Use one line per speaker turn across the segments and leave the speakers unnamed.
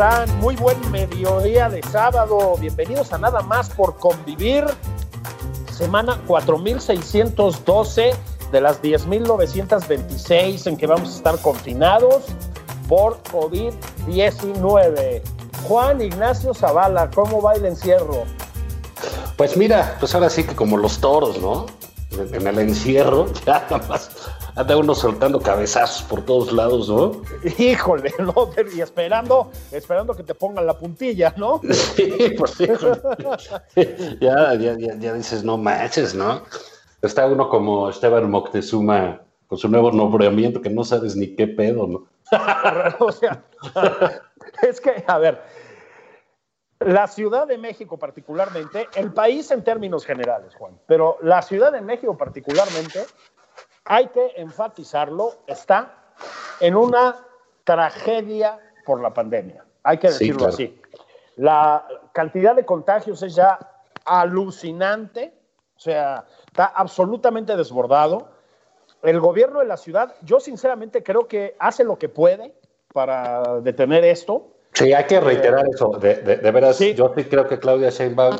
Están? Muy buen mediodía de sábado. Bienvenidos a Nada más por convivir. Semana 4612 de las 10.926 en que vamos a estar confinados por COVID-19. Juan Ignacio Zavala, ¿cómo va el encierro?
Pues mira, pues ahora sí que como los toros, ¿no? En, el encierro, ya nada más anda uno soltando cabezazos por todos lados, ¿no?
Híjole, ¿no? Y esperando, esperando que te pongan la puntilla, ¿no?
Sí, pues sí. ya, ya, ya, ya dices, no manches, ¿no? Está uno como Esteban Moctezuma con su nuevo nombramiento que no sabes ni qué pedo, ¿no?
o sea, es que, a ver, la Ciudad de México particularmente, el país en términos generales, Juan, pero la Ciudad de México particularmente, hay que enfatizarlo, está en una tragedia por la pandemia, hay que
Sí,
decirlo
claro.
así. La cantidad de contagios es ya alucinante, o sea, está absolutamente desbordado. El gobierno de la ciudad, yo sinceramente creo que hace lo que puede para detener esto.
Sí, hay que reiterar eso. De, de- de veras,
Sí.
yo sí creo que Claudia Sheinbaum...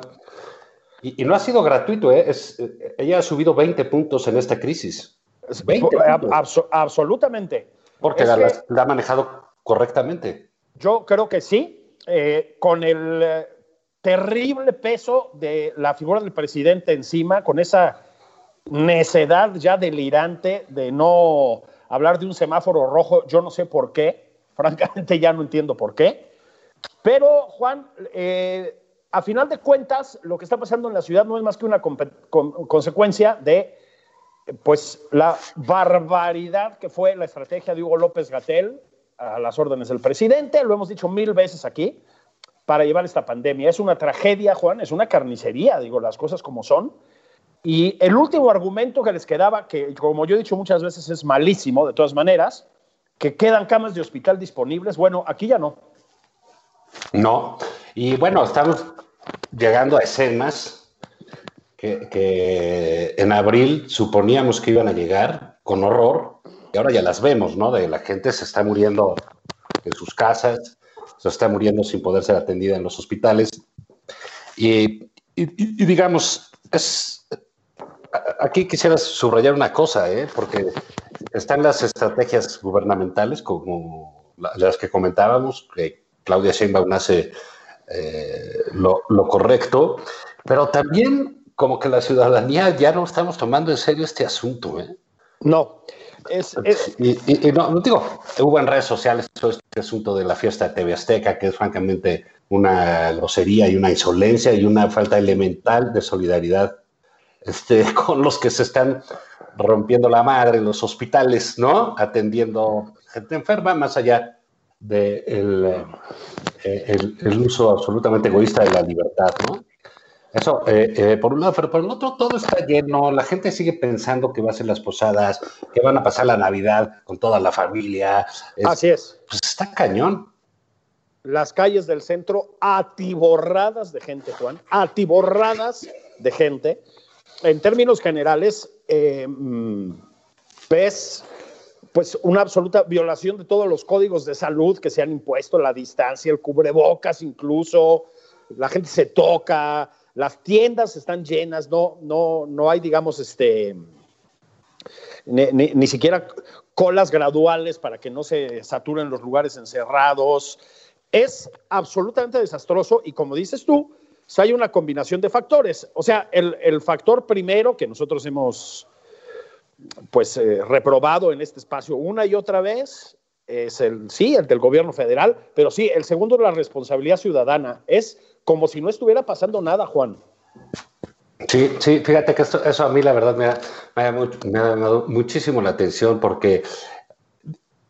Y, y no ha sido gratuito, ¿eh? Es, eh, ella ha subido 20 puntos en esta crisis. 20
Ab-
puntos.
abso- absolutamente.
Porque la,
que-
la ha manejado correctamente.
Yo creo que sí, eh, con el eh, terrible peso de la figura del presidente encima, con esa necedad ya delirante de no hablar de un semáforo rojo, yo no sé por qué, francamente ya no entiendo por qué. Pero, Juan, eh, a final de cuentas, lo que está pasando en la ciudad no es más que una con- consecuencia de pues la barbaridad que fue la estrategia de Hugo López Gatel a las órdenes del presidente, lo hemos dicho mil veces aquí, para llevar esta pandemia. Es una tragedia, Juan, es una carnicería, digo las cosas como son. Y el último argumento que les quedaba, que como yo he dicho muchas veces es malísimo, de todas maneras, que quedan camas de hospital disponibles, bueno, aquí ya no.
No. Y bueno, estamos llegando a escenas que, que en abril suponíamos que iban a llegar con horror y ahora ya las vemos, ¿no? De la gente se está muriendo en sus casas, se está muriendo sin poder ser atendida en los hospitales. Y, y- y- digamos, es, aquí quisiera subrayar una cosa, ¿eh? porque están las estrategias gubernamentales como la- las que comentábamos, que Claudia Sheinbaum hace eh, lo, lo correcto, pero también como que la ciudadanía ya no estamos tomando en serio este asunto. ¿eh?
No. Es, es-
Y, y- y no, no digo, hubo en redes sociales todo este asunto de la fiesta de TV Azteca, que es francamente una grosería y una insolencia y una falta elemental de solidaridad este, con los que se están rompiendo la madre en los hospitales, ¿no? Atendiendo gente enferma, más allá del de el, el uso absolutamente egoísta de la libertad, ¿no? Eso, eh, eh, por un lado, pero por el otro todo está lleno, la gente sigue pensando que va a ser las posadas, que van a pasar la Navidad con toda la familia. Es-
así es.
Pues está cañón.
las calles del centro atiborradas de gente, Juan, atiborradas de gente. En términos generales, eh, mm, ves pues una absoluta violación de todos los códigos de salud que se han impuesto, la distancia, el cubrebocas incluso, la gente se toca, las tiendas están llenas, no, no, no hay, digamos, este, ni, siquiera colas graduales para que no se saturen los lugares encerrados. Es absolutamente desastroso y como dices tú, hay una combinación de factores. O sea, el, factor primero que nosotros hemos pues eh, reprobado en este espacio una y otra vez es el sí, el del gobierno federal, pero sí, el segundo la responsabilidad ciudadana. Es como si no estuviera pasando nada, Juan.
Sí, sí, fíjate que esto, eso a mí la verdad me ha, me ha me ha llamado muchísimo la atención porque,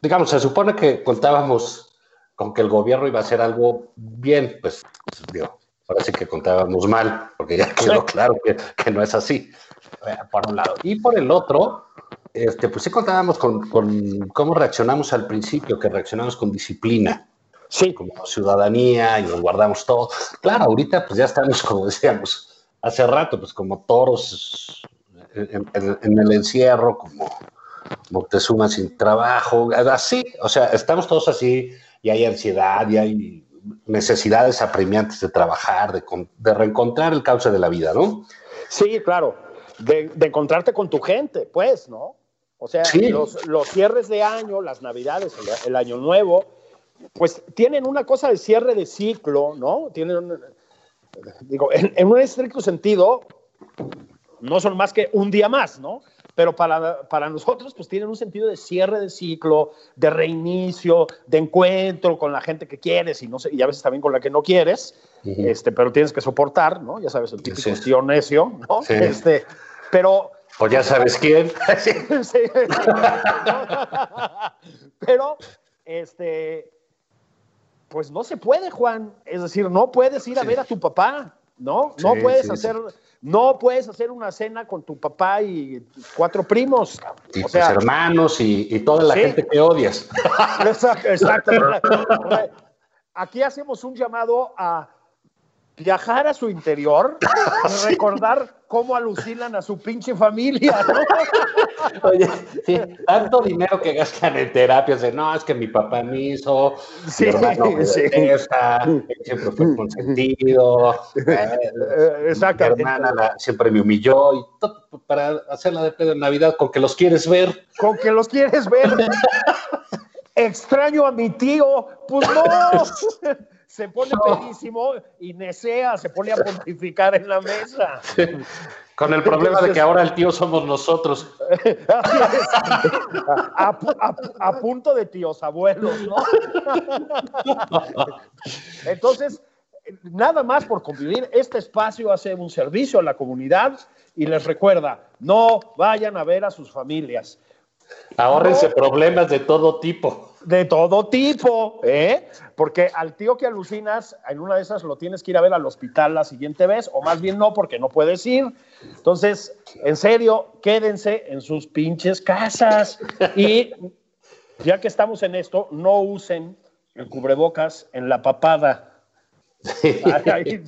digamos, se supone que contábamos con que el gobierno iba a hacer algo bien, pues, digo, ahora sí que contábamos mal, porque ya quedó claro que, que no es así, eh, por un lado. Y por el otro, este, pues sí contábamos con, con cómo reaccionamos al principio, que reaccionamos con disciplina
Sí,
como ciudadanía y nos guardamos todo. Claro, ahorita pues ya estamos, como decíamos hace rato, pues como toros en, en- en el encierro, como Moctezuma sin trabajo, así, o sea, estamos todos así y hay ansiedad y hay necesidades apremiantes de trabajar, de, de reencontrar el cauce de la vida, ¿no?
Sí, claro. De, de encontrarte con tu gente, pues, ¿no? O sea,
Sí.
los, los cierres de año, las navidades, el, el año nuevo, pues tienen una cosa de cierre de ciclo, ¿no? Tienen, digo, en, en un estricto sentido, no son más que un día más, ¿no? Pero para, para nosotros, pues tienen un sentido de cierre de ciclo, de reinicio, de encuentro con la gente que quieres y, no sé, y a veces también con la que no quieres, este, pero tienes que soportar, ¿no? Ya sabes, el típico
Sí.
tío necio, ¿no?
Sí.
Este, pero
Pues ya sabes quién.
Sí. Pero, este, pues no se puede, Juan. Es decir, no puedes ir a
Sí.
ver a tu papá, ¿no? No puedes
sí,
hacer, no puedes hacer una cena con tu papá y cuatro primos.
Y
o
tus
sea,
hermanos y, y toda la gente que odias.
exacto, exacto. Aquí hacemos un llamado a viajar a su interior y recordar cómo alucinan a su pinche familia, ¿no?
Oye, sí, tanto dinero que gastan en terapias de no, es que mi papá me hizo,
Sí,
mi hermano me
sí.
detesta, siempre fue consentido, eh,
Eh,
mi hermana la- siempre me humilló y todo para hacerla de pedo en Navidad con que los quieres ver.
con que los quieres ver. Extraño a mi tío, pues no. Se pone pedísimo y Nesea se pone a pontificar en la mesa.
Con el problema de que ahora el tío somos nosotros.
A punto de tíos abuelos, ¿no? Entonces, nada más por convivir, este espacio hace un servicio a la comunidad y les recuerda, no vayan a ver a sus familias.
Ahórrense problemas de todo tipo.
De todo tipo, ¿eh? Porque al tío que alucinas, en una de esas lo tienes que ir a ver al hospital la siguiente vez, o más bien no, porque no puedes ir. Entonces, en serio, quédense en sus pinches casas. Y ya que estamos en esto, no usen el cubrebocas en la papada.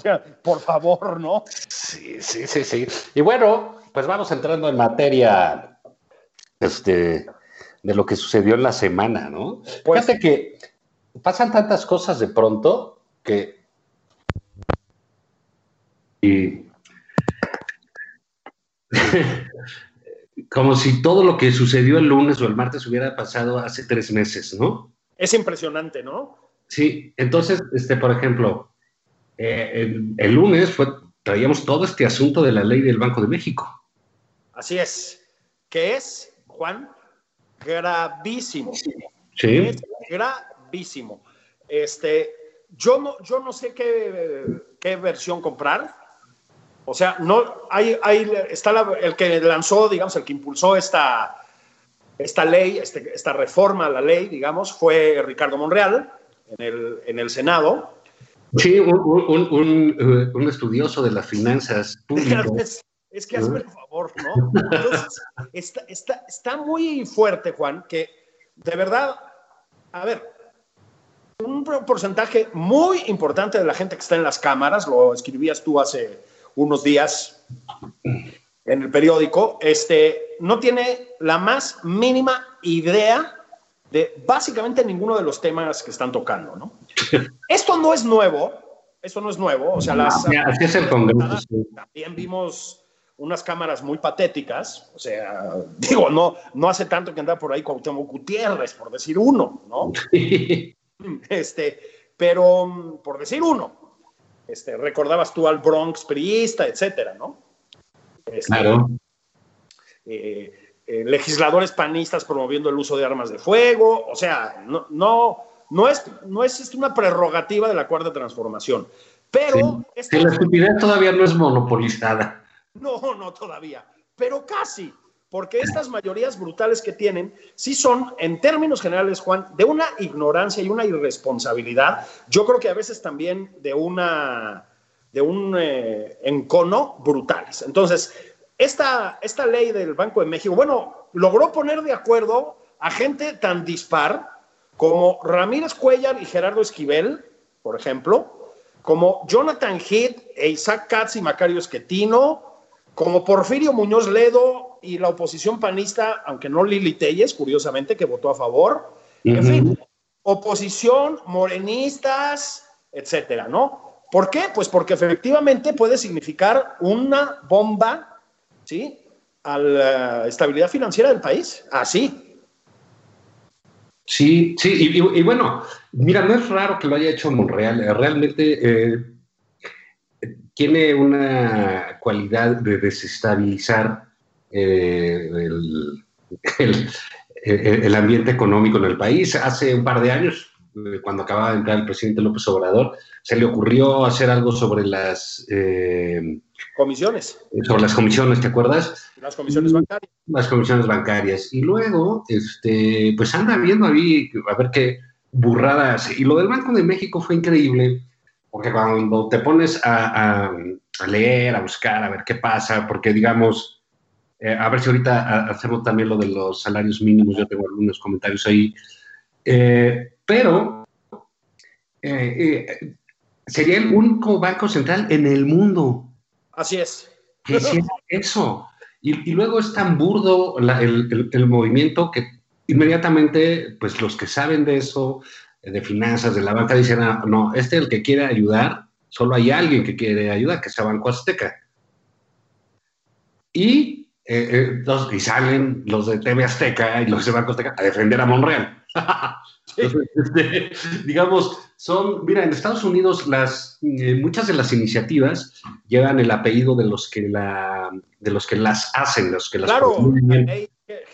Ya, por favor, ¿no?
Sí, sí, sí, sí. Y bueno, pues vamos entrando en materia este, de lo que sucedió en la semana, ¿no?
Pues-
Fíjate que pasan tantas cosas de pronto que... Y... Como si todo lo que sucedió el lunes o el martes hubiera pasado hace tres meses, ¿no?
Es impresionante, ¿no?
Sí, entonces, este, por ejemplo, eh, el, el lunes fue, traíamos todo este asunto de la ley del Banco de México.
Así es. Que es, Juan, gravísimo.
Sí.
Es gravísimo. Este, yo no, yo no sé qué, qué versión comprar. O sea, no hay, hay está la- el que lanzó, digamos, el que impulsó esta, esta ley, este- esta reforma a la ley, digamos, fue Ricardo Monreal en el, en el Senado.
Sí, un, un- un- un estudioso de las finanzas públicas.
Es, que hazme el favor, ¿no? Entonces, está, está, está muy fuerte, Juan, que de verdad, a ver, un por- porcentaje muy importante de la gente que está en las cámaras, lo escribías tú hace unos días en el periódico, este, no tiene la más mínima idea de básicamente ninguno de los temas que están tocando, ¿no? Esto no es nuevo, esto no es nuevo, o sea, las...
Así es el Congreso.
También vimos unas cámaras muy patéticas, o sea, digo, no, no hace tanto que andaba por ahí Cuauhtémoc Gutiérrez, por decir uno, ¿no? Este, pero por decir uno, este, recordabas tú al Bronx priista, etcétera, ¿no? Este,
Claro.
eh, eh, legisladores panistas promoviendo el uso de armas de fuego, o sea, no, no, no es, no es este, una prerrogativa de la cuarta transformación, pero esta-
Que la estupidez todavía no es monopolizada.
No, no todavía, pero casi, porque estas mayorías brutales que tienen sí son, en términos generales, Juan, de una ignorancia y una irresponsabilidad, yo creo que a veces también de una de un eh, encono brutales. Entonces, esta, esta ley del Banco de México, bueno, logró poner de acuerdo a gente tan dispar como Ramírez Cuellar y Gerardo Esquivel, por ejemplo, como Jonathan Heath e Isaac Katz y Macario Esquetino, como Porfirio Muñoz Ledo y la oposición panista, aunque no Lili Telles, curiosamente, que votó a favor. En fin, oposición, morenistas, etcétera, ¿no? ¿Por qué? Pues porque efectivamente puede significar una bomba, ¿sí? A la estabilidad financiera del país. Así.
Sí, sí, y, y- y bueno, mira, no es raro que lo haya hecho Monreal, eh, realmente eh, tiene una cualidad de desestabilizar eh, el, el- el- ambiente económico en el país. Hace un par de años, eh, cuando acababa de entrar el presidente López Obrador, se le ocurrió hacer algo sobre las, eh,
Comisiones,
sobre las comisiones, ¿te acuerdas?
las comisiones bancarias.
las comisiones bancarias. Y luego, este, pues anda viendo ahí a ver qué burradas. Y lo del Banco de México fue increíble, porque cuando te pones a, a- a leer, a buscar, a ver qué pasa, porque digamos, eh, a ver si ahorita hacemos también lo de los salarios mínimos, yo tengo algunos comentarios ahí. Eh, pero eh, sería el único banco central en el mundo
Así es.
que hiciera eso. Y, y luego es tan burdo la- el, el- el movimiento que inmediatamente, pues los que saben de eso, de finanzas, de la banca, dicen, "Ah, no, este es el que quiere ayudar, solo hay alguien que quiere ayudar, que sea Banco Azteca. Y, eh, eh, los- y salen los de TV Azteca y los de Banco Azteca a defender a Monreal. Entonces, este, digamos, son, mira, en Estados Unidos las, eh, muchas de las iniciativas llevan el apellido de los que la, de los que las hacen, los que las
Claro,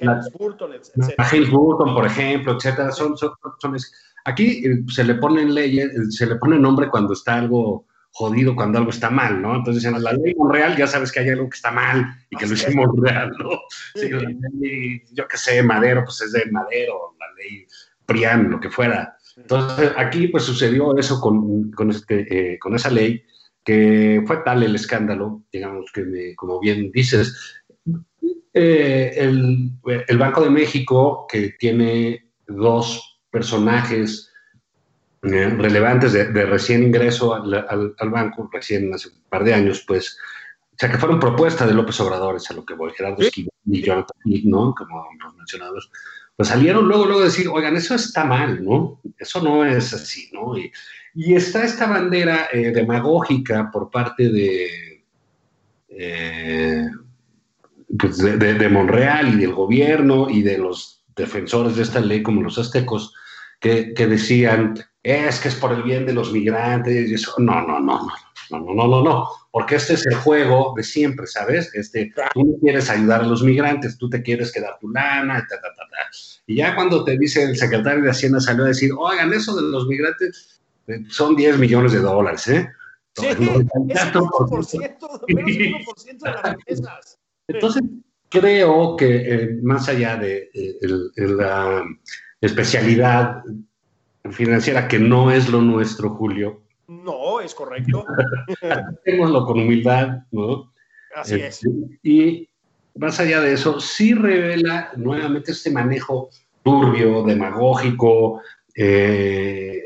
James Burton, etcétera.
Burton, por ejemplo, etcétera, son, son, son es- aquí eh, se le ponen leyes, eh, se le pone nombre cuando está algo jodido, cuando algo está mal, ¿no? Entonces en la ley Monreal ya sabes que hay algo que está mal y que lo
Así
hizo Monreal, ¿no? Sí, la ley, yo qué sé, Madero, pues es de Madero, la ley Prián, lo que fuera. Entonces aquí pues sucedió eso con, con, este, eh, con esa ley, que fue tal el escándalo, digamos que, me- como bien dices, eh, el, el Banco de México, que tiene dos personajes eh, relevantes de, de recién ingreso al, al- al banco, recién hace un par de años, pues, o sea, que fueron propuesta de López Obrador, es a lo que voy, Gerardo. Esquivel y Jonathan ¿no? Como los mencionados, pues salieron luego, luego a decir, oigan, eso está mal, ¿no? Eso no es así, ¿no? Y, y está esta bandera eh, demagógica por parte de, eh, pues de, de- de Monreal y del gobierno y de los defensores de esta ley, como los aztecos, que, que decían, es que es por el bien de los migrantes y eso. No, no, no, no, no, no, no, no, no, porque este es el juego de siempre, ¿sabes? Este, tú no quieres ayudar a los migrantes, tú te quieres quedar tu lana, ta, ta, ta, ta. Y ya cuando te dice el secretario de Hacienda salió a decir, oigan, eso de los migrantes eh, son 10 millones de dólares, ¿eh?
Sí,
No,
es un 1%, menos del 1% de las remesas.
Entonces, creo que eh, más allá de eh, el- el- la especialidad financiera, que no es lo nuestro, Julio,
No, es correcto.
tengámoslo con humildad, ¿no?
Así
Eh,
es.
Y más allá de eso, sí revela nuevamente este manejo turbio, demagógico, eh,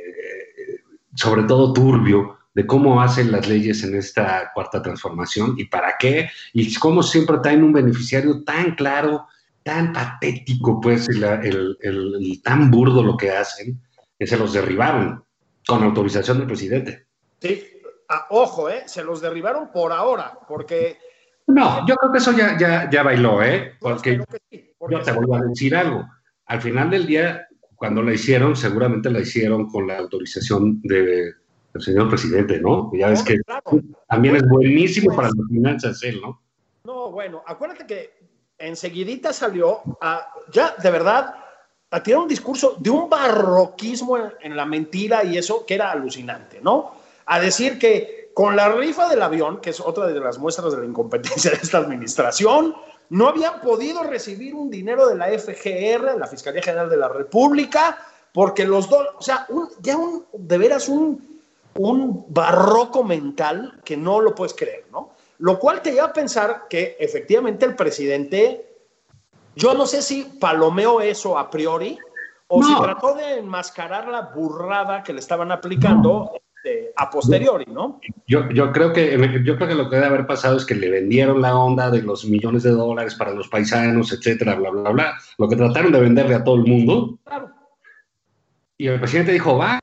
sobre todo turbio, de cómo hacen las leyes en esta cuarta transformación y para qué, y cómo siempre traen un beneficiario tan claro, tan patético, pues, el, el- el- el tan burdo lo que hacen, que se los derribaron con autorización del presidente.
Sí, Ah, ojo, ¿eh? se los derribaron por ahora, porque
No, yo creo que eso ya, ya, ya bailó, ¿eh?
Yo
Porque
que sí, porque
yo te voy a decir algo. Al final del día, cuando la hicieron, seguramente la hicieron con la autorización de- del señor presidente, ¿no? Ya ves que
Claro.
también es buenísimo
Pues-
para las finanzas él, ¿no?
No, bueno, acuérdate que enseguidita salió a, ya de verdad, a tirar un discurso de un barroquismo en, en la mentira y eso que era alucinante, ¿no? A decir que con la rifa del avión, que es otra de las muestras de la incompetencia de esta administración, no habían podido recibir un dinero de la FGR, la Fiscalía General de la República, porque los dos, o sea, un- ya un, de veras un, un barroco mental que no lo puedes creer, ¿no? Lo cual te lleva a pensar que efectivamente el presidente, yo no sé si palomeó eso a priori o si trató de enmascarar la burrada que le estaban aplicando este, a posteriori, ¿no?
Yo, yo, creo que, yo creo que lo que debe haber pasado es que le vendieron la onda de los millones de dólares para los paisanos, etcétera, bla, bla, bla. Lo que trataron de venderle a todo el mundo.
Claro.
Y el presidente dijo, va,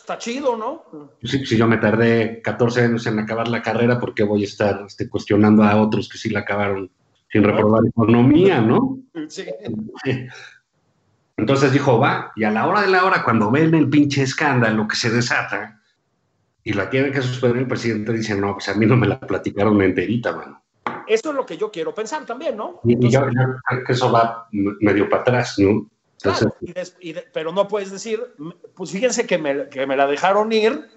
está chido, ¿no?
si, si yo me tardé 14 años en acabar la carrera, ¿por qué voy a estar este, cuestionando a otros que sí la acabaron sin reprobar economía, no?
Sí.
Entonces dijo, va, y a la hora de la hora, cuando ven el pinche escándalo que se desata y la tiene que suspender el presidente, dice, no, pues a mí no me la platicaron enterita, mano.
Eso es lo que yo quiero pensar también, ¿no?
Y,
Entonces,
yo, yo creo que eso va medio para atrás, ¿no? Entonces,
Claro, y des- y de- pero no puedes decir, pues fíjense que me, que me la dejaron ir,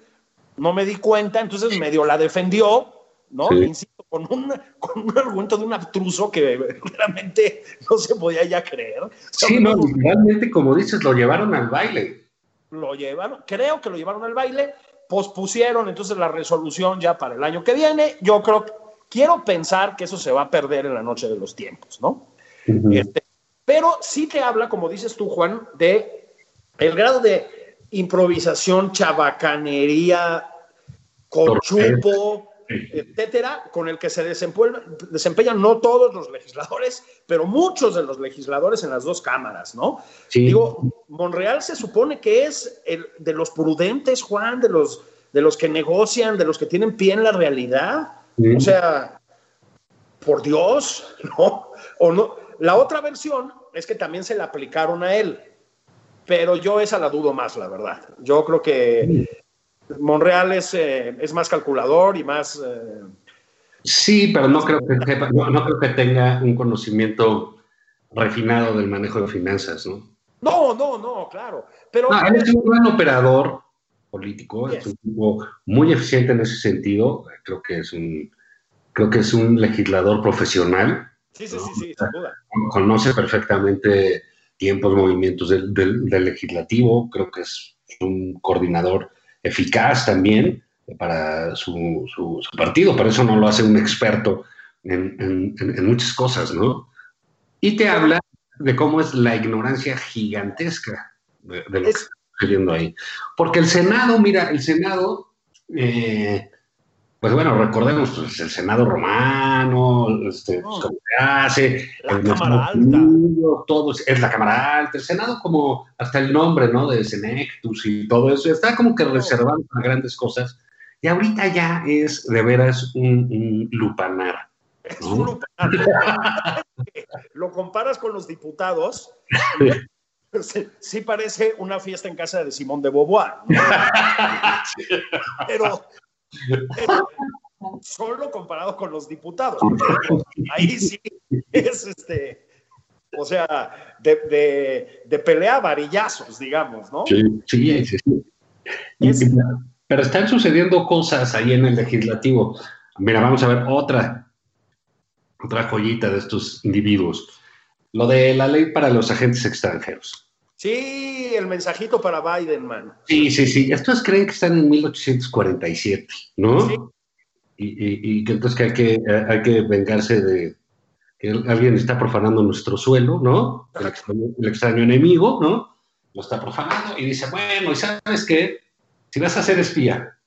no me di cuenta, entonces medio la defendió, ¿no?
Sí.
Insisto, con un, con un argumento de un abstruso que realmente no se podía ya creer.
Sí, no,
uno
realmente, como dices, lo llevaron al baile.
lo llevaron, creo que lo llevaron al baile, pospusieron entonces la resolución ya para el año que viene. Yo creo, quiero pensar que eso se va a perder en la noche de los tiempos, ¿no?
Ujú.
Este, pero sí te habla, como dices tú, Juan, de el grado de improvisación, chabacanería, conchupo, etcétera, con el que se desempeñan, desempeñan no todos los legisladores, pero muchos de los legisladores en las dos cámaras, ¿no?
Sí.
Digo, Monreal se supone que es el de los prudentes, Juan, de los, de los que negocian, de los que tienen pie en la realidad.
Sí.
O sea, por Dios, ¿no? O no. La otra versión es que también se la aplicaron a él, pero yo esa la dudo más, la verdad. Yo creo que Monreal es, eh, es más calculador y más... eh,
Sí, pero no creo, que, sepa- no, no creo que tenga un conocimiento refinado del manejo de finanzas, ¿no?
No, no, no, claro. Pero
No, él es un gran operador político, es un tipo muy eficiente en ese sentido. Creo que es un, creo que es un legislador profesional.
Sí, sí, sí, sí, sin duda.
Conoce perfectamente tiempos, movimientos del, del- del legislativo. Creo que es un coordinador eficaz también para su, su- su partido. Por eso no lo hace un experto en, en- muchas cosas, ¿no? Y te habla de cómo es la ignorancia gigantesca de, de lo que
Es-
está sucediendo ahí. Porque el Senado, mira, el Senado, eh, pues bueno, recordemos, pues, el Senado romano, este, pues, cómo se hace,
La Cámara Alta.
Es, la Cámara Alta, el Senado como hasta el nombre, ¿no? De Senectus y todo eso, está como que reservado para grandes cosas. Y ahorita ya es de veras un, un lupanar.
Es un lugar. Lo comparas con los diputados. Sí, sí parece una fiesta en casa de Simón de Beauvoir. pero solo comparado con los diputados. ahí sí es este. O sea, de, de, de pelea varillazos, digamos, ¿no?
Sí, sí, sí. sí.
Es-
pero están sucediendo cosas ahí en el legislativo. Mira, vamos a ver otra, otra joyita de estos individuos. Lo de la ley para los agentes extranjeros.
Sí, el mensajito para Biden, man.
Sí, sí, sí. Estos creen que están en 1847, ¿no?
Sí.
Y, y- y que entonces que hay que, eh, hay que vengarse de que alguien está profanando nuestro suelo, ¿no? El extraño, el extraño enemigo, ¿no? Lo está profanando y dice, bueno, ¿y sabes qué? Si vas a ser espía,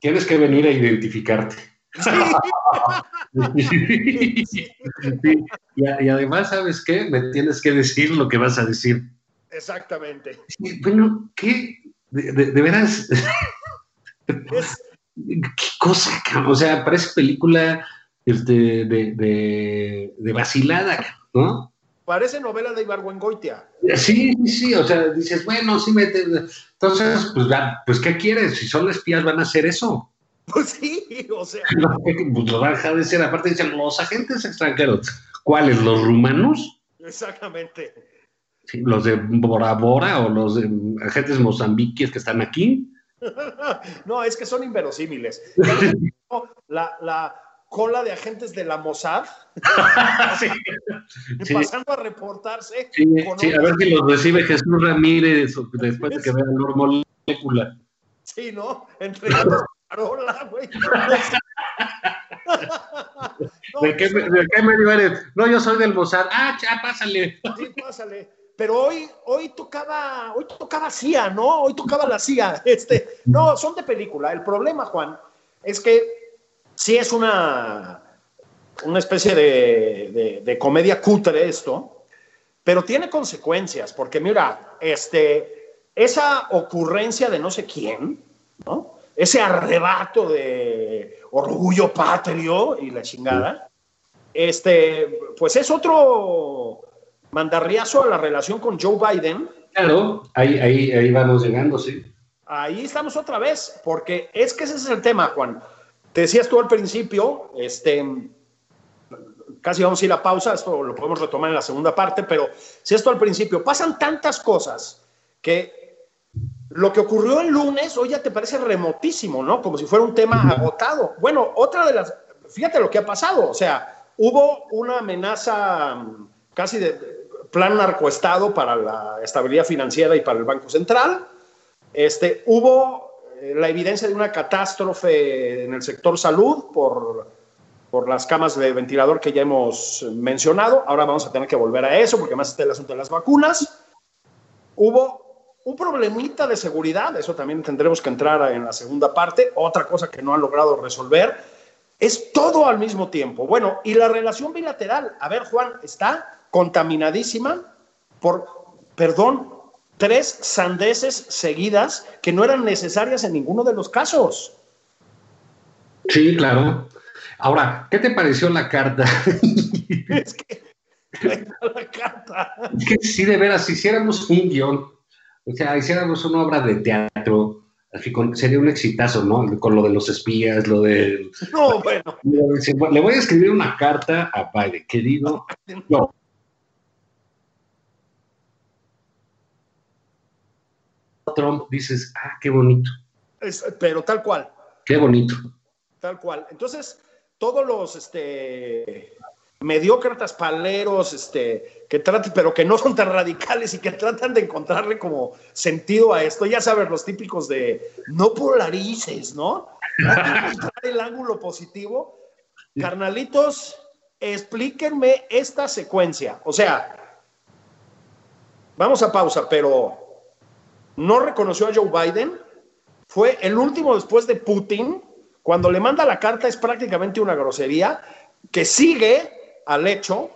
tienes que venir a identificarte. Sí. Y, y además, ¿sabes qué? Me tienes que decir lo que vas a decir.
Exactamente.
Sí, Bueno, ¿qué? De, de- de veras,
Es,
¿qué cosa? cabrón? O sea, parece película este, de, de, de vacilada, ¿no?
Parece novela de Ibargüengoitia.
Sí, sí, sí, o sea, dices, bueno, sí, me... entonces, pues, pues, ¿qué quieres? Si son espías van a hacer eso.
Pues sí, o sea.
pues lo van a dejar de ser. Aparte dicen, los agentes extranjeros. ¿Cuáles? ¿Los rumanos?
Exactamente.
Los de Bora Bora o los de agentes mozambiques que están aquí.
no, es que son inverosímiles. la, la, cola de agentes de la Mossad, sí. pasando a reportarse.
Sí, a ver si los recibe Jesús Ramírez después de que vea la molécula.
Sí, ¿no? Entregando parola, güey.
¿De, qué, ¿De qué medio eres? No, yo soy del Mossad. Ah, ya, pásale.
Sí, pásale. Pero hoy, hoy tocaba, hoy tocaba CIA, ¿no? Hoy tocaba la CIA. Este, no, son de película. El problema, Juan, es que sí es una, una especie de, comedia cutre esto, pero tiene consecuencias, porque mira, este, esa ocurrencia de no sé quién, ¿no? ese arrebato de orgullo patrio y la chingada, este, pues es otro mandarriazo a la relación con Joe Biden.
Claro, ahí, ahí, ahí vamos llegando, sí.
Ahí estamos otra vez, porque es que ese es el tema, Juan. Te decías tú al principio, este, casi vamos a ir a pausa, esto lo podemos retomar en la segunda parte, pero si esto al principio, pasan tantas cosas que lo que ocurrió el lunes hoy ya te parece remotísimo, ¿no? Como si fuera un tema agotado. Bueno, otra de las, fíjate lo que ha pasado, o sea, hubo una amenaza mm, casi de plan narcoestado para la estabilidad financiera y para el Banco Central. Este, hubo la evidencia de una catástrofe en el sector salud por, por las camas de ventilador que ya hemos mencionado. Ahora vamos a tener que volver a eso porque más está el asunto de las vacunas. Hubo un problemita de seguridad, eso también tendremos que entrar en la segunda parte. Otra cosa que no han logrado resolver es todo al mismo tiempo. Bueno, y la relación bilateral, a ver Juan, está contaminadísima por, perdón, tres sandeces seguidas que no eran necesarias en ninguno de los casos.
Sí, claro. Ahora, ¿qué te pareció la carta?
es que la carta.
Es que si de veras, si hiciéramos un guion, o sea, hiciéramos una obra de teatro, así sería un exitazo, ¿no? Con lo de los espías, lo de...
No, bueno.
Le voy a escribir una carta a Biden, querido. No, Trump, dices, ah, qué bonito.
pero tal cual.
Qué bonito.
Tal cual. Entonces, todos los este, mediócratas paleros, este, que tratan, pero que no son tan radicales y que tratan de encontrarle como sentido a esto, ya sabes, los típicos de no polarices, ¿no? el ángulo positivo. Carnalitos, explíquenme esta secuencia. O sea, vamos a pausa, pero no reconoció a Joe Biden, fue el último después de Putin, cuando le manda la carta es prácticamente una grosería, que sigue al hecho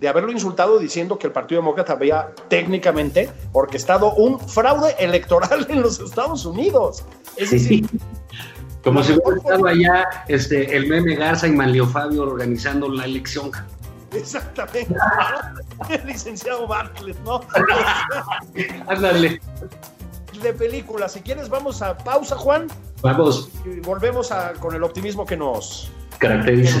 de haberlo insultado diciendo que el Partido Demócrata había técnicamente orquestado un fraude electoral en los Estados Unidos. Es decir,
como si hubiera estado allá este, el meme Garza y Manlio Fabio organizando la elección.
Exactamente. El licenciado Bartlett, ¿no?
Ándale
de película. Si quieres, vamos a pausa, Juan.
Vamos.
Y volvemos con el optimismo que nos
caracteriza.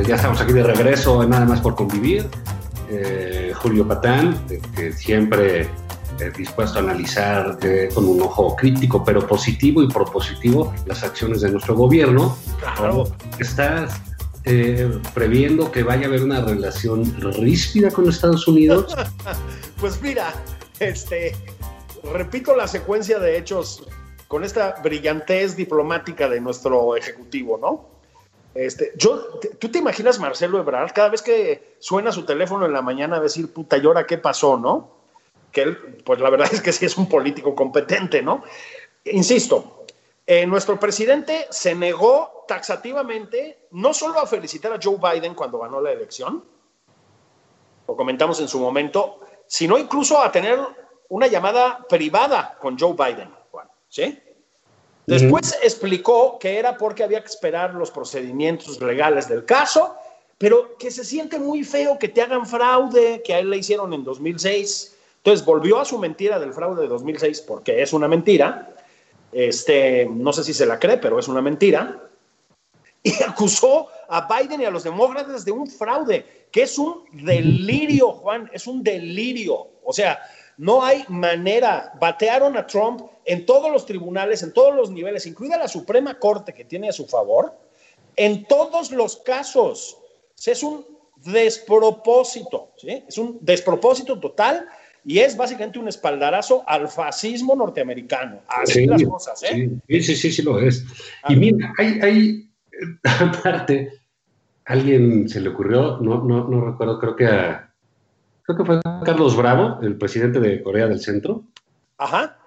Ya estamos aquí de regreso Nada más por convivir. Eh, Julio Patán, que siempre eh, dispuesto a analizar eh, con un ojo crítico, pero positivo y propositivo las acciones de nuestro gobierno.
Claro.
¿Estás eh, previendo que vaya a haber una relación ríspida con Estados Unidos?
Pues mira, este, repito la secuencia de hechos con esta brillantez diplomática de nuestro ejecutivo, ¿no? Este, yo, ¿Tú te imaginas Marcelo Ebrard cada vez que suena su teléfono en la mañana a decir, puta, ¿y ahora qué pasó, no? que él, pues la verdad es que sí es un político competente, ¿no? Insisto, eh, nuestro presidente se negó taxativamente no solo a felicitar a Joe Biden cuando ganó la elección, lo comentamos en su momento, sino incluso a tener una llamada privada con Joe Biden, ¿sí? Después explicó que era porque había que esperar los procedimientos legales del caso, pero que se siente muy feo que te hagan fraude, que a él le hicieron en 2006 entonces volvió a su mentira del fraude de 2006 porque es una mentira. Este, no sé si se la cree, pero es una mentira. Y acusó a Biden y a los demócratas de un fraude, que es un delirio, Juan, es un delirio. O sea, no hay manera. Batearon a Trump en todos los tribunales, en todos los niveles, incluida la Suprema Corte que tiene a su favor, en todos los casos. es un despropósito, ¿sí? Es un despropósito total y es básicamente un espaldarazo al fascismo norteamericano. Así
sí,
las cosas, ¿eh?
Sí, sí, sí, sí lo es. Y mira, hay, hay, aparte, alguien se le ocurrió, no, no, no recuerdo, creo que a, creo que fue Carlos Bravo, el presidente de Corea del Centro.
Ajá.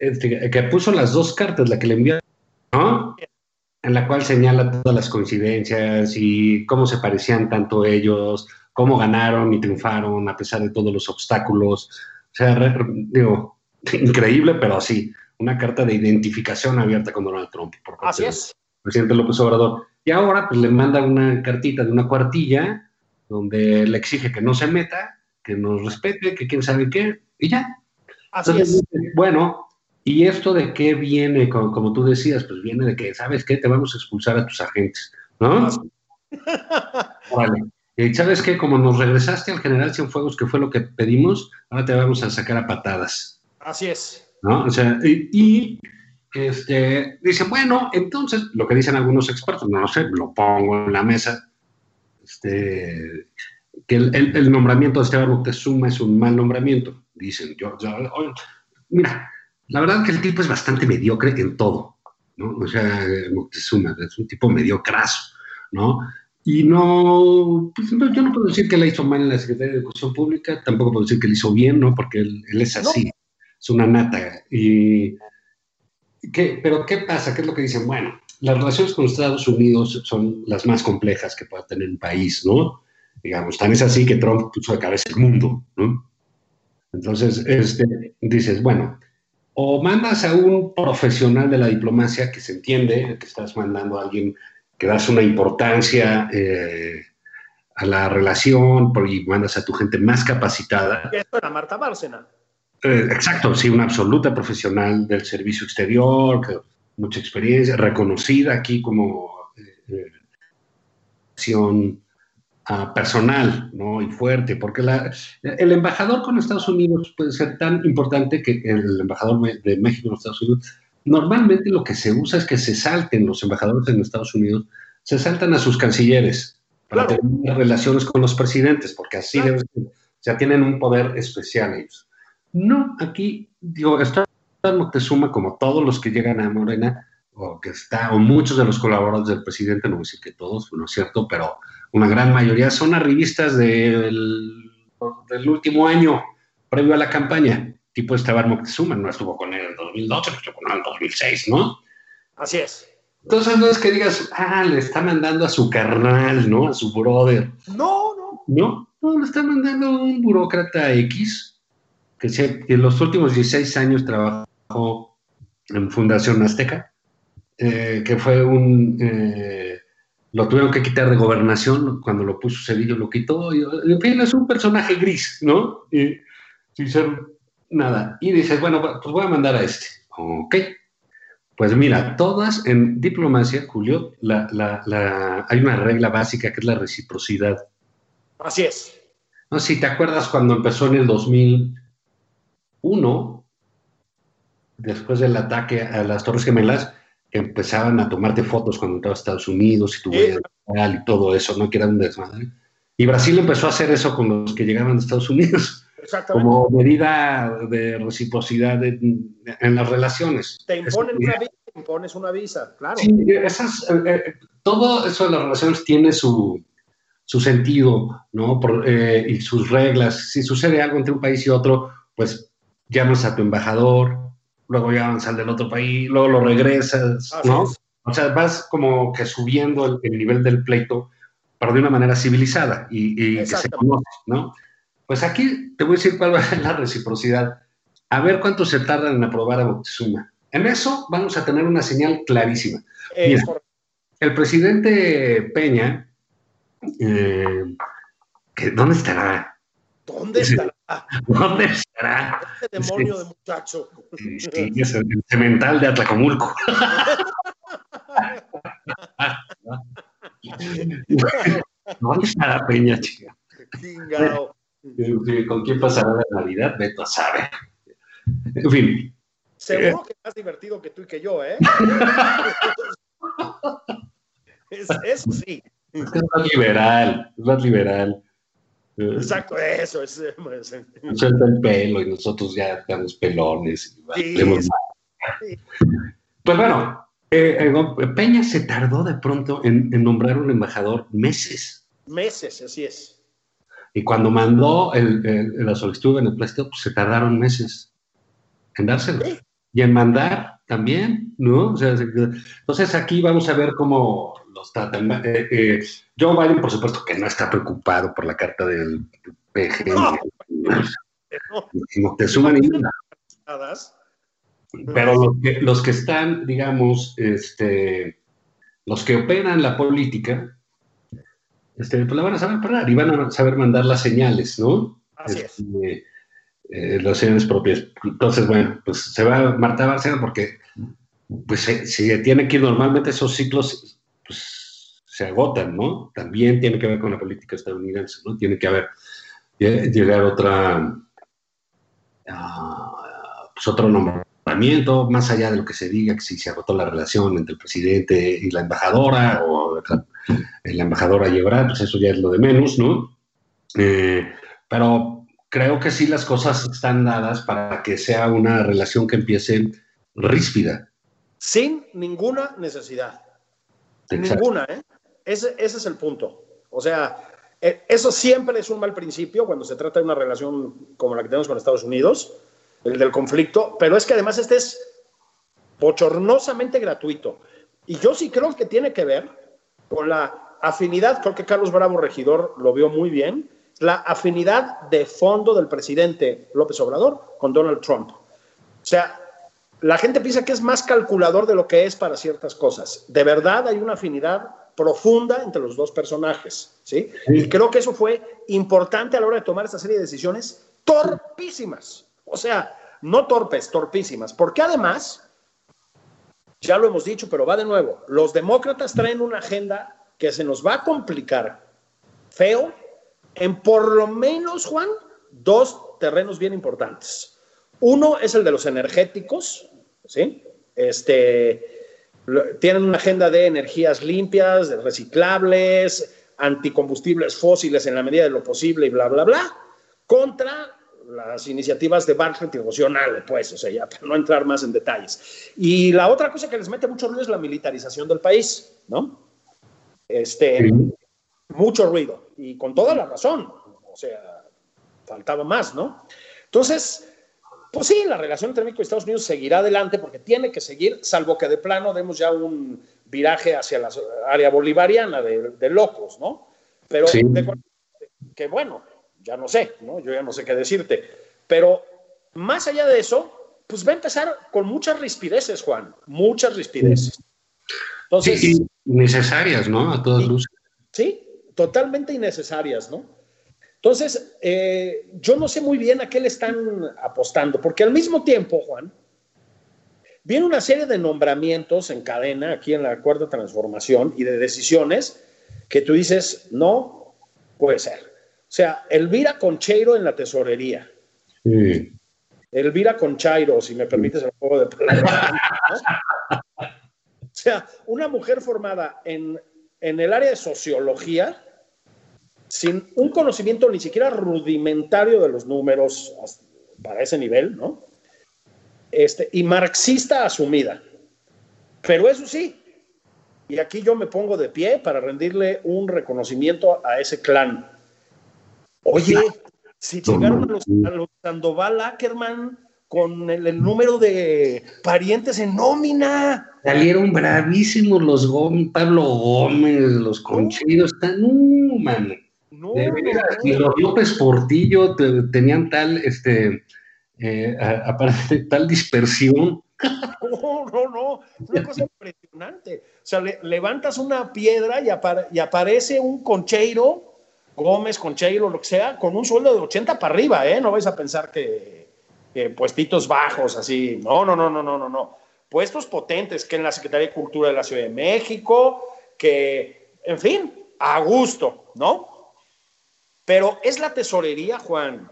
Este, que puso las dos cartas, la que le envió, ¿no? En la cual señala todas las coincidencias y cómo se parecían tanto ellos, cómo ganaron y triunfaron a pesar de todos los obstáculos. O sea, digo, increíble, pero así, una carta de identificación abierta con Donald Trump.
Por así es.
Presidente López Obrador. Y ahora, pues le manda una cartita de una cuartilla donde le exige que no se meta, que nos respete, que quién sabe qué, y ya.
Así es.
Bueno, ¿y esto de qué viene? Como, como, tú decías, pues viene de que, ¿sabes qué? Te vamos a expulsar a tus agentes, ¿no? Vale. Y sabes qué, como nos regresaste al general Cienfuegos, que fue lo que pedimos, ahora te vamos a sacar a patadas.
Así es.
¿No? O sea, y, este, dicen, bueno, entonces, lo que dicen algunos expertos, no lo sé, lo pongo en la mesa, este, que el, nombramiento de Esteban Moctezuma es un mal nombramiento. Dicen, yo, mira, la verdad que el tipo es bastante mediocre en todo, ¿no? O sea, Moctezuma es un tipo mediocraso, ¿no? Y no, pues yo no puedo decir que la hizo mal en la Secretaría de Educación Pública, tampoco puedo decir que le hizo bien, ¿no? Porque él, es así, es una nata. Y, ¿qué, pero ¿qué pasa? ¿Qué es lo que dicen? Bueno, las relaciones con Estados Unidos son las más complejas que pueda tener un país, ¿no? Digamos, tan es así que Trump puso de cabeza el mundo, ¿no? Entonces, este, dices, bueno, o mandas a un profesional de la diplomacia que se entiende, que estás mandando a alguien que das una importancia eh, a la relación y mandas a tu gente más capacitada.
Era Marta Bárcena.
Eh, exacto, sí, una absoluta profesional del servicio exterior, que, mucha experiencia, reconocida aquí como eh, uh, personal ¿no? y fuerte, porque la, el embajador con Estados Unidos puede ser tan importante que el embajador de México en Estados Unidos Normalmente lo que se usa es que se salten los embajadores en Estados Unidos, se saltan a sus cancilleres para tener relaciones con los presidentes, porque así debe ser. O sea, tienen un poder especial ellos. No, aquí, digo, está Moctezuma, como todos los que llegan a Morena, o que está, o muchos de los colaboradores del presidente, no voy a decir que todos, no es cierto, pero una gran mayoría son arribistas del, del último año, previo a la campaña tipo Esteban Moctezuma, no estuvo con él en 2012, estuvo con él en 2006, ¿no?
Así es.
Entonces no es que digas, ah, le está mandando a su carnal, ¿no? A su brother.
No, no.
No, no, le está mandando a un burócrata X, que, en los últimos 16 años trabajó en Fundación Azteca, eh, que fue un, eh, lo tuvieron que quitar de gobernación cuando lo puso Cedillo, lo quitó. Y, en fin, es un personaje gris, ¿no? Y, sin ser nada. Y dices, bueno, pues voy a mandar a este. Ok. Pues mira, todas en diplomacia, Julio, la, la, hay una regla básica que es la reciprocidad.
Así es.
No si te acuerdas cuando empezó en el 2001, después del ataque a las Torres Gemelas, empezaban a tomarte fotos cuando entraba a Estados Unidos y tu y todo eso, ¿no? Que era un desmadre. Y Brasil empezó a hacer eso con los que llegaban de Estados Unidos. Como medida de reciprocidad en, las relaciones.
Te imponen una visa, impones una visa, claro.
Sí, esas, eh, eh, todo eso de las relaciones tiene su, su sentido, ¿no? Por, eh, y sus reglas. Si sucede algo entre un país y otro, pues llamas a tu embajador, luego ya avanzas al del otro país, luego lo regresas, ¿no? O sea, vas como que subiendo el, nivel del pleito, pero de una manera civilizada y, que se conoce, ¿no? Pues aquí te voy a decir cuál va a ser la reciprocidad. A ver cuánto se tardan en aprobar a Moctezuma. En eso vamos a tener una señal clarísima. el presidente Peña, eh, ¿dónde estará?
¿Dónde estará?
¿Dónde estará?
Este demonio de muchacho.
Sí, es el cemental de Atlacomulco. ¿Dónde estará Peña, chica? ¿Con quién pasará la Navidad? Beto sabe. En fin.
Seguro que es más divertido que tú y que yo, ¿eh? eso sí.
Es más liberal, es más liberal.
Exacto, eso es.
Suelta el pelo y nosotros ya estamos pelones. Pues bueno, eh, eh, Peña se tardó de pronto en, nombrar un embajador meses.
Meses, así es.
Y cuando mandó el, la solicitud en el plástico, pues se tardaron meses en dárselo. Y en mandar también, ¿no? entonces aquí vamos a ver cómo los. Eh, eh, Joe Biden, por supuesto, que no está preocupado por la carta del PG. No, no, te suman Pero los que, los que están, digamos, este, los que operan la política, este, pues la van a saber parar y van a saber mandar las señales, ¿no?
Así es. Este,
eh, las señales propias. Entonces, bueno, pues se va Marta Barcena porque, pues, si tiene que ir normalmente esos ciclos pues, se agotan, ¿no? También tiene que ver con la política estadounidense, ¿no? Tiene que haber, llegar otra, uh, pues otro nombramiento, más allá de lo que se diga, que si se agotó la relación entre el presidente y la embajadora, o la, embajadora llevará, pues eso ya es lo de menos, ¿no? Eh, pero creo que sí las cosas están dadas para que sea una relación que empiece ríspida.
Sin ninguna necesidad. Ninguna, ¿eh? Ese, es el punto. O sea, e, eso siempre es un mal principio cuando se trata de una relación como la que tenemos con Estados Unidos, el del conflicto, pero es que además este es bochornosamente gratuito. Y yo sí creo que tiene que ver con la afinidad, creo que Carlos Bravo Regidor lo vio muy bien, la afinidad de fondo del presidente López Obrador con Donald Trump. O sea, la gente piensa que es más calculador de lo que es para ciertas cosas. De verdad hay una afinidad profunda entre los dos personajes, ¿sí? Y creo que eso fue importante a la hora de tomar esta serie de decisiones torpísimas. O sea, no torpes, torpísimas. Porque además, ya lo hemos dicho, pero va de nuevo, los demócratas traen una agenda que se nos va a complicar feo en por lo menos, Juan, dos terrenos bien importantes. Uno es el de los energéticos, ¿sí? Este, tienen una agenda de energías limpias, de reciclables, anticombustibles fósiles en la medida de lo posible y bla, bla, bla, contra las iniciativas de Bartlett y emocional, pues, o sea, ya para no entrar más en detalles. Y la otra cosa que les mete mucho ruido es la militarización del país, ¿no? Este, mucho ruido, y con toda la razón, o sea, faltaba más, ¿no? Entonces, pues sí, la relación entre México y Estados Unidos seguirá adelante porque tiene que seguir, salvo que de plano demos ya un viraje hacia la área bolivariana de, locos, ¿no? Pero que bueno, ya no sé, ¿no? Yo ya no sé qué decirte. Pero más allá de eso, pues va a empezar con muchas rispideces, Juan, muchas rispideces.
Entonces, y, Necesarias, ¿no? A todas luces.
Sí, totalmente innecesarias, ¿no? Entonces, eh, yo no sé muy bien a qué le están apostando, porque al mismo tiempo, Juan, viene una serie de nombramientos en cadena aquí en la cuarta transformación y de decisiones que tú dices, no puede ser. O sea, Elvira Concheiro en la tesorería. Sí. Elvira Conchairo, si me permites el juego de palabras. O sea, una mujer formada en, en el área de sociología, sin un conocimiento ni siquiera rudimentario de los números para ese nivel, ¿no? Este, y marxista asumida. Pero eso sí, y aquí yo me pongo de pie para rendirle un reconocimiento a ese clan. Oye, si llegaron a los, Sandoval Ackerman con el, número de parientes en nómina.
Salieron bravísimos los Gómez, Pablo Gómez, los Conchidos, están, no. No, y los López Portillo tenían tal, este, eh, aparte, tal dispersión.
No, no, no, es una cosa impresionante. O sea, levantas una piedra y, y aparece un concheiro Gómez, con Cheiro, lo que sea, con un sueldo de 80 para arriba, ¿eh? No vais a pensar que, puestitos bajos, así. No, no, no, no, no, no, no. Puestos potentes, que en la Secretaría de Cultura de la Ciudad de México, que, en fin, a gusto, ¿no? Pero es la tesorería, Juan.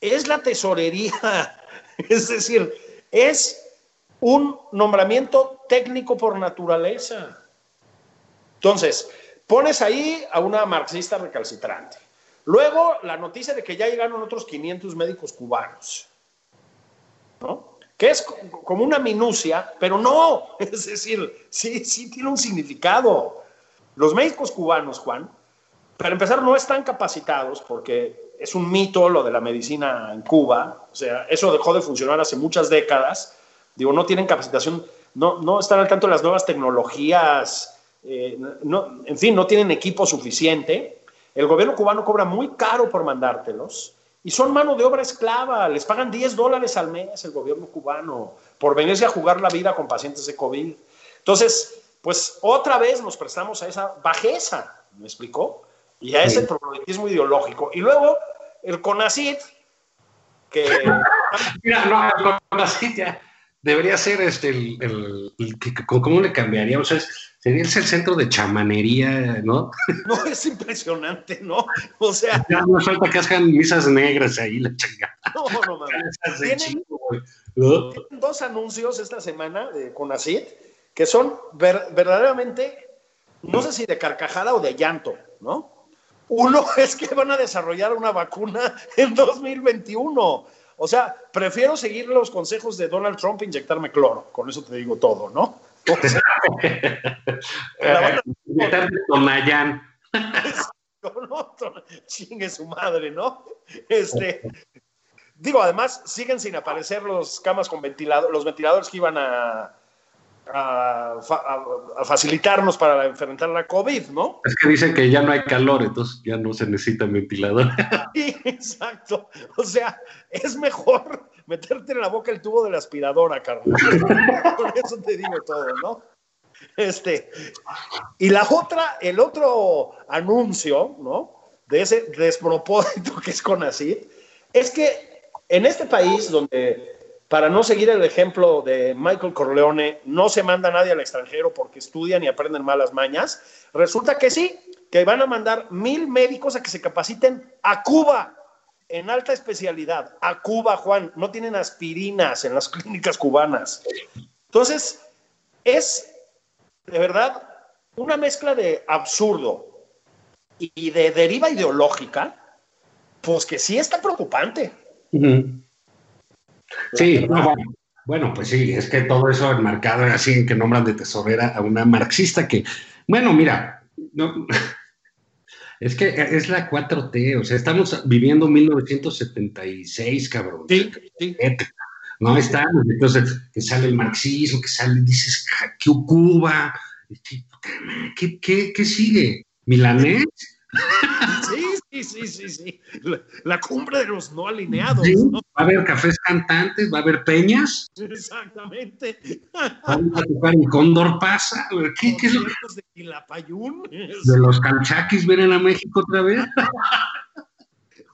Es la tesorería. Es decir, es un nombramiento técnico por naturaleza. Entonces, Pones ahí a una marxista recalcitrante. Luego, la noticia de que ya llegaron otros 500 médicos cubanos, ¿no? Que es como una minucia, pero no, es decir, sí, sí tiene un significado. Los médicos cubanos, Juan, para empezar, no están capacitados porque es un mito lo de la medicina en Cuba, o sea, eso dejó de funcionar hace muchas décadas. Digo, no tienen capacitación, no, no están al tanto de las nuevas tecnologías eh, no, en fin, no tienen equipo suficiente. El gobierno cubano cobra muy caro por mandártelos y son mano de obra esclava. Les pagan 10 dólares al mes el gobierno cubano por venirse a jugar la vida con pacientes de COVID. Entonces, pues otra vez nos prestamos a esa bajeza, ¿me explicó? Y a ese problematismo ideológico. Y luego el CONACID, que...
Mira, no, el CONACID ya debería ser este, el, ¿cómo le cambiaríamos? O Sería el centro de chamanería, ¿no?
No, es impresionante, ¿no? O sea.
Ya no falta que hagan misas negras ahí, la chingada.
No, no, mames. ¿Tienen, dos anuncios esta semana de Conacid que son verdaderamente, no sé si de carcajada o de llanto, ¿no? Uno es que van a desarrollar una vacuna en 2021. O sea, prefiero seguir los consejos de Donald Trump e inyectarme cloro. Con eso te digo todo, ¿no? Con otro, chingue su madre, ¿no? Este, digo, además siguen sin aparecer los camas con ventilador, los ventiladores que iban a, a, facilitarnos para enfrentar la COVID, ¿no?
Es que dicen que ya no hay calor, entonces ya no se necesita ventilador.
Sí, exacto. O sea, es mejor meterte en la boca el tubo de la aspiradora, Carlos. Por eso te digo todo, ¿no? Este, y la otra, el otro anuncio, ¿no? De ese despropósito que es con así, es que en este país donde, para no seguir el ejemplo de Michael Corleone, no se manda nadie al extranjero porque estudian y aprenden malas mañas, resulta que sí, que van a mandar mil médicos a que se capaciten a Cuba en alta especialidad a Cuba, Juan, no tienen aspirinas en las clínicas cubanas. Entonces, es de verdad una mezcla de absurdo y de deriva ideológica, pues que sí está preocupante.
Sí, bueno, pues sí, es que todo eso enmarcado así que nombran de tesorera a una marxista que, bueno, mira, no, es que es la 4T, o sea, estamos viviendo 1976, cabrón.
Sí, sí.
No estamos, entonces, que sale el marxismo, que sale, dices, ¿qué Cuba? ¿Qué, qué, qué sigue? ¿Milanés?
Sí, Sí, sí, sí. La, cumbre de los no alineados.
Va a haber cafés cantantes, va a haber peñas.
Exactamente.
Vamos a tocar el Cóndor pasa. ¿Qué, qué es lo
de Quilapayún?
De los calchaquis vienen a México otra vez.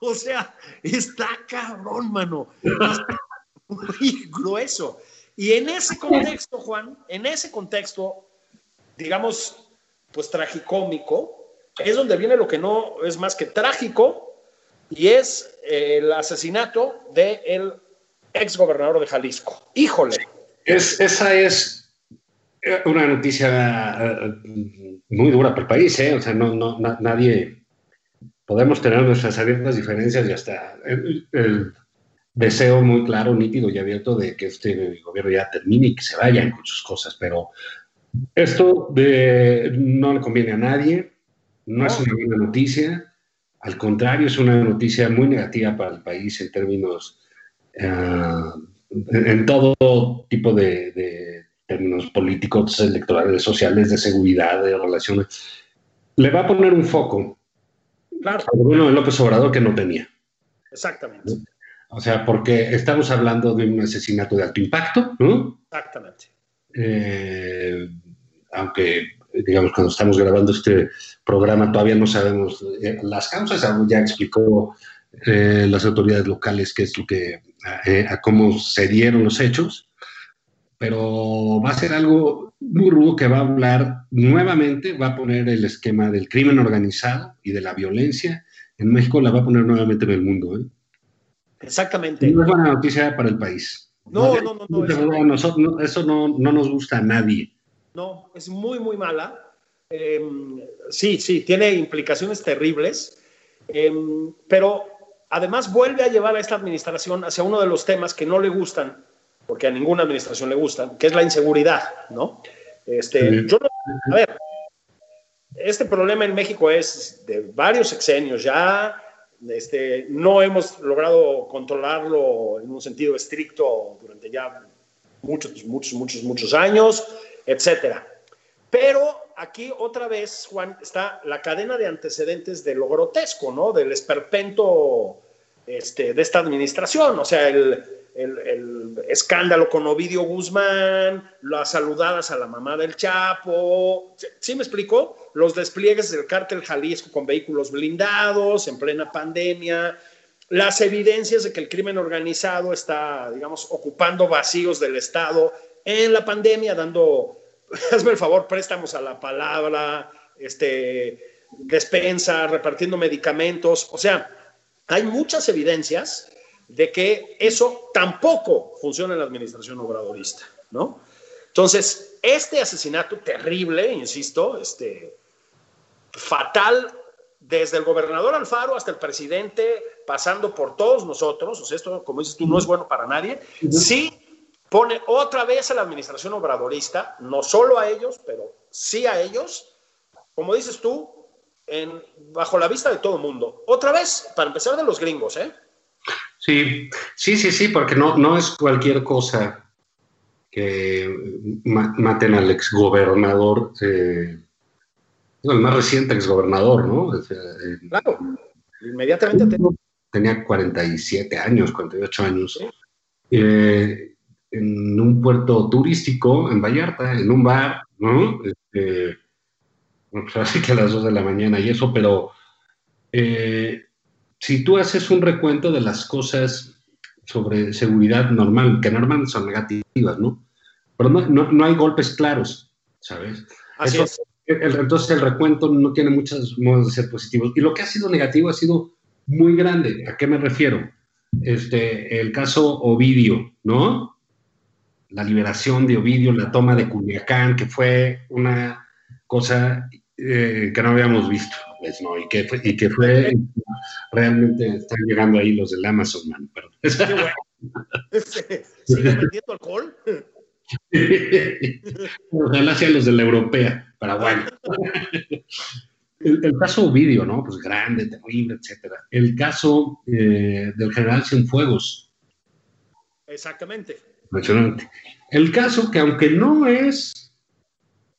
o sea, está cabrón, mano. Está muy grueso. Y en ese contexto, Juan, en ese contexto, digamos, pues tragicómico, es donde viene lo que no es más que trágico y es el asesinato del ex gobernador de Jalisco. Híjole.
Es, esa es eh, una noticia eh, muy dura para el país, ¿eh? O sea, no, no, nadie, podemos tener nuestras abiertas diferencias y hasta el, deseo muy claro, nítido y abierto de que este gobierno ya termine y que se vayan con sus cosas, pero esto de, no le conviene a nadie, no es una buena noticia, al contrario, es una noticia muy negativa para el país en términos, eh, en todo tipo de, términos políticos, electorales, sociales, de seguridad, de relaciones. Le va a poner un foco claro. gobierno de López Obrador que no tenía.
Exactamente.
O sea, porque estamos hablando de un asesinato de alto impacto, ¿no?
Exactamente.
Eh, aunque digamos, cuando estamos grabando este programa todavía no sabemos eh, las causas, ya explicó eh, las autoridades locales qué es lo que, eh, a cómo se dieron los hechos, pero va a ser algo muy rudo que va a hablar nuevamente, va a poner el esquema del crimen organizado y de la violencia en México, la va a poner nuevamente en el mundo.
Exactamente.
No es buena noticia para el país.
No, no, no. no,
eso, eso no, no nos gusta a nadie.
No, es muy, muy mala. Em, sí, sí, tiene implicaciones terribles, em, pero además vuelve a llevar a esta administración hacia uno de los temas que no le gustan, porque a ninguna administración le gustan, que es la inseguridad, ¿no? Este, yo a ver, este problema en México es de varios sexenios ya, este, no hemos logrado controlarlo en un sentido estricto durante ya muchos, muchos, muchos, muchos años etcétera. Pero aquí otra vez, Juan, está la cadena de antecedentes de lo grotesco, ¿no? Del esperpento este, de esta administración, o sea, el, escándalo con Ovidio Guzmán, las saludadas a la mamá del Chapo, ¿sí me explico? Los despliegues del cártel Jalisco con vehículos blindados en plena pandemia, las evidencias de que el crimen organizado está, digamos, ocupando vacíos del Estado en la pandemia, dando, hazme el favor, préstamos a la palabra, este, despensa, repartiendo medicamentos. O sea, hay muchas evidencias de que eso tampoco funciona en la administración obradorista, ¿no? Entonces, este asesinato terrible, insisto, este, fatal desde el gobernador Alfaro hasta el presidente, pasando por todos nosotros, o sea, esto, como dices tú, no es bueno para nadie, sí pone otra vez a la administración obradorista, no solo a ellos, pero sí a ellos, como dices tú, en, bajo la vista de todo el mundo. Otra vez, para empezar de los gringos, ¿eh?
Sí, sí, sí, sí, porque no, no es cualquier cosa que maten al exgobernador, eh, el más reciente exgobernador, ¿no?
Eh, claro, inmediatamente.
Tenía 47 años, 48 años. Eh, en un puerto turístico en Vallarta, en un bar, ¿no? Este, pues así que a las 2 de la mañana y eso, pero eh, si tú haces un recuento de las cosas sobre seguridad normal, que normalmente son negativas, ¿no? Pero no, no, hay golpes claros, ¿sabes?
Así es.
entonces el recuento no tiene muchos modos de ser positivos. Y lo que ha sido negativo ha sido muy grande. ¿A qué me refiero? Este, el caso Ovidio, ¿no? La liberación de Ovidio, la toma de Culiacán, que fue una cosa eh, que no habíamos visto, pues, ¿no? Y que, fue, y que fue realmente están llegando ahí los del Amazon, man. Perdón.
¿Siguen vendiendo alcohol?
Ojalá sean los de la europea, Paraguay. El, el, caso Ovidio, ¿no? Pues grande, terrible, etcétera. El caso eh, del general Cienfuegos.
Exactamente
el caso que aunque no es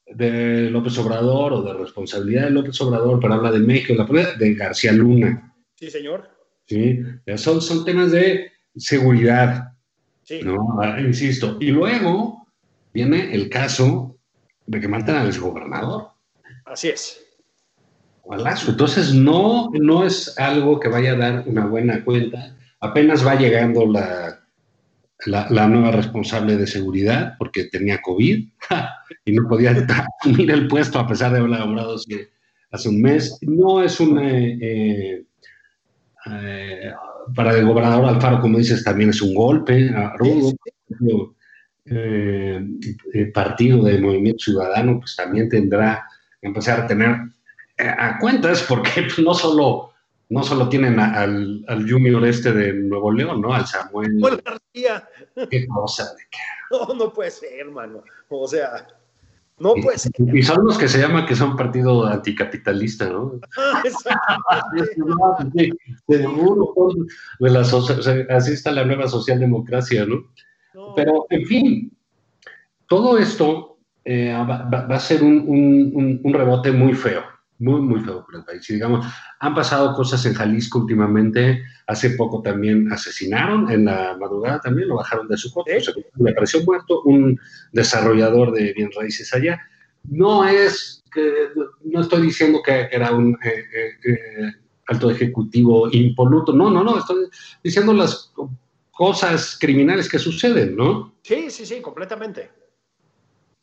de López Obrador o de responsabilidad de López Obrador, pero habla de México, la de García Luna,
Sí, señor.
Sí, son, son temas de seguridad.
Sí.
¿no? Ah, insisto. Y luego viene el caso de que matan al exgobernador.
Así es.
Balazo. Entonces, no, no es algo que vaya a dar una buena cuenta. Apenas va llegando la, la, la nueva responsable de seguridad porque tenía COVID y no podía asumir el puesto a pesar de haber laborado hace, hace un mes. No es un... eh, eh, para el gobernador Alfaro, como dices, también es un golpe a rudo. Eh, el partido de Movimiento Ciudadano, pues también tendrá que empezar a tener eh, a cuentas, porque pues, no solo no solo tienen a- al, al Junior este de Nuevo León, ¿no? Al Samuel.
Bueno, García,
Qué cosa. de
no, no puede ser, hermano. O sea, no puede ser.
Y son los que se llama que son partido anticapitalista, ¿no?
Exactamente.
Sí, seguro, son de la así está la nueva socialdemocracia, ¿no?
No,
Pero, en fin, todo esto eh, va, va- va a ser un, un- un- un rebote muy feo, muy, muy feo para el país. Y digamos, han pasado cosas en Jalisco últimamente. Hace poco también asesinaron, en la madrugada también lo bajaron de su coche.
¿Eh?
Le apareció muerto un desarrollador de bien raíces allá. No es que, no estoy diciendo que, que era un eh, eh, eh, alto ejecutivo impoluto. No, no, no. Estoy diciendo las cosas criminales que suceden, ¿no?
Sí, sí, sí, completamente.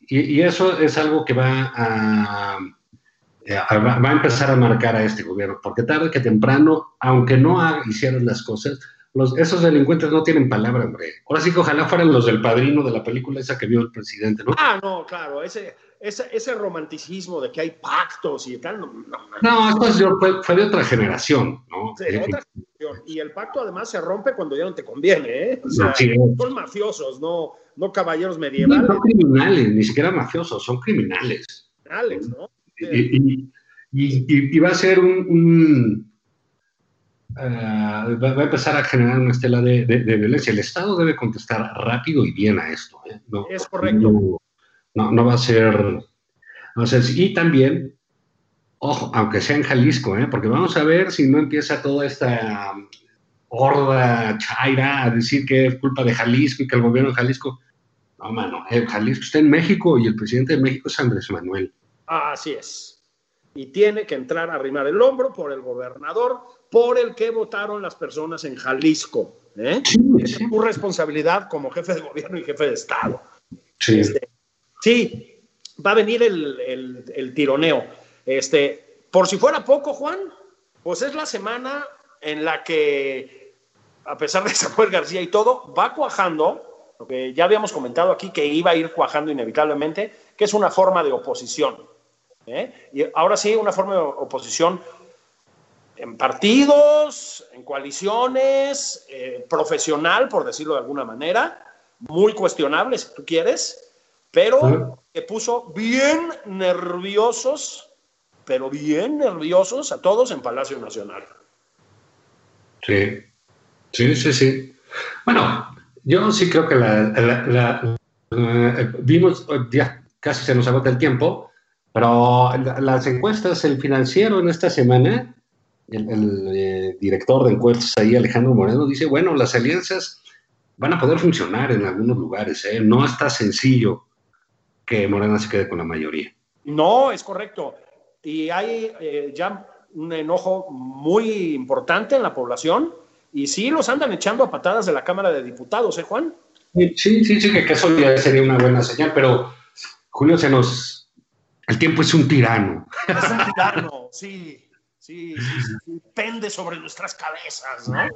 Y, y eso es algo que va a- va va a empezar a marcar a este gobierno, porque tarde que temprano, aunque no hicieron las cosas, los, esos delincuentes no tienen palabra, hombre. Ahora sí que ojalá fueran los del padrino de la película esa que vio el presidente, ¿no?
Ah, no, claro, ese, ese, ese romanticismo de que hay pactos y tal, no, no, no.
No, esto fue, fue de otra generación, ¿no?
Sí,
Eh,
otra cuestión. Y el pacto además se rompe cuando ya no te conviene, ¿eh? O sea,
Sí.
son mafiosos, no, no caballeros
sí,
medievales,
son criminales, ni siquiera mafiosos, son criminales.
¿no?
Y, va a ser un... un, ah, va, va a empezar a generar una estela de, de- de violencia. El Estado debe contestar rápido y bien a esto. ¿eh? No,
Es correcto.
No, no- va a ser... no va a ser- y también, ojo, aunque sea en Jalisco, ¿eh? porque vamos a ver si no empieza toda esta horda chaira a decir que es culpa de Jalisco y que el gobierno de Jalisco... No, mano, eh, Jalisco está en México y el presidente de México es Andrés Manuel.
Así es. Y tiene que entrar a arrimar el hombro por el gobernador por el que votaron las personas en Jalisco. ¿eh?
Sí,
Esa
sí.
es tu responsabilidad como jefe de gobierno y jefe de Estado.
Sí.
Este, sí, va a venir el, el- el tironeo. Este, por si fuera poco, Juan, pues es la semana en la que, a pesar de Samuel García y todo, va cuajando, lo que ya habíamos comentado aquí, que iba a ir cuajando inevitablemente, que es una forma de oposición. ¿Eh? Y ahora sí, una forma de oposición en partidos, en coaliciones, eh, profesional, por decirlo de alguna manera, muy cuestionable si tú quieres, pero que puso bien nerviosos, pero bien nerviosos a todos en Palacio Nacional.
Sí, sí, sí, sí. Bueno, yo sí creo que la, la- la- eh, vimos, ya casi se nos agota el tiempo, pero la- las encuestas, el financiero en esta semana, el, el, eh, director de encuestas ahí, Alejandro Moreno, dice, bueno, las alianzas van a poder funcionar en algunos lugares, ¿eh? no está sencillo que Morena se quede con la mayoría.
No, es correcto. Y hay eh, ya un enojo muy importante en la población y sí los andan echando a patadas de la Cámara de Diputados, ¿eh, Juan?
Sí, sí, sí, que eso ya sería una buena señal, pero Julio, se nos... El tiempo es un tirano.
Es un tirano, sí, sí, sí, sí, pende sobre nuestras cabezas, ¿no?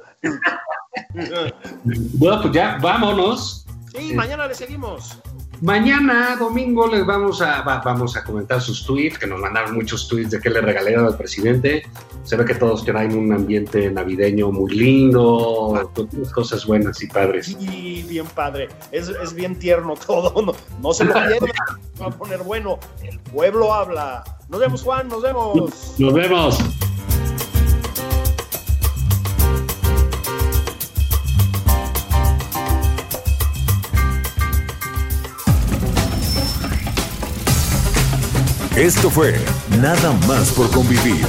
Bueno, pues ya vámonos.
Sí, mañana le seguimos.
Mañana, domingo, les vamos a, va- vamos a comentar sus tweets, que nos mandaron muchos tweets de qué le regalaron al presidente. Se ve que todos traen un ambiente navideño muy lindo, cosas buenas y padres.
Sí, bien padre. Es, es bien tierno todo. No, no se lo pierdan. Va a poner bueno. El pueblo habla. Nos vemos, Juan. Nos vemos.
Nos vemos.
Esto fue Nada más por convivir.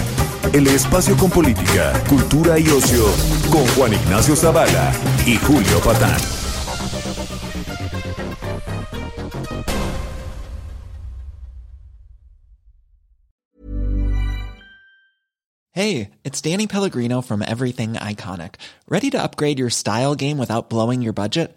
el espacio con política, cultura y ocio con Juan Ignacio Zavala y Julio Patán.
Hey, it's Danny Pellegrino from Everything Iconic. Ready to upgrade your style game without blowing your budget?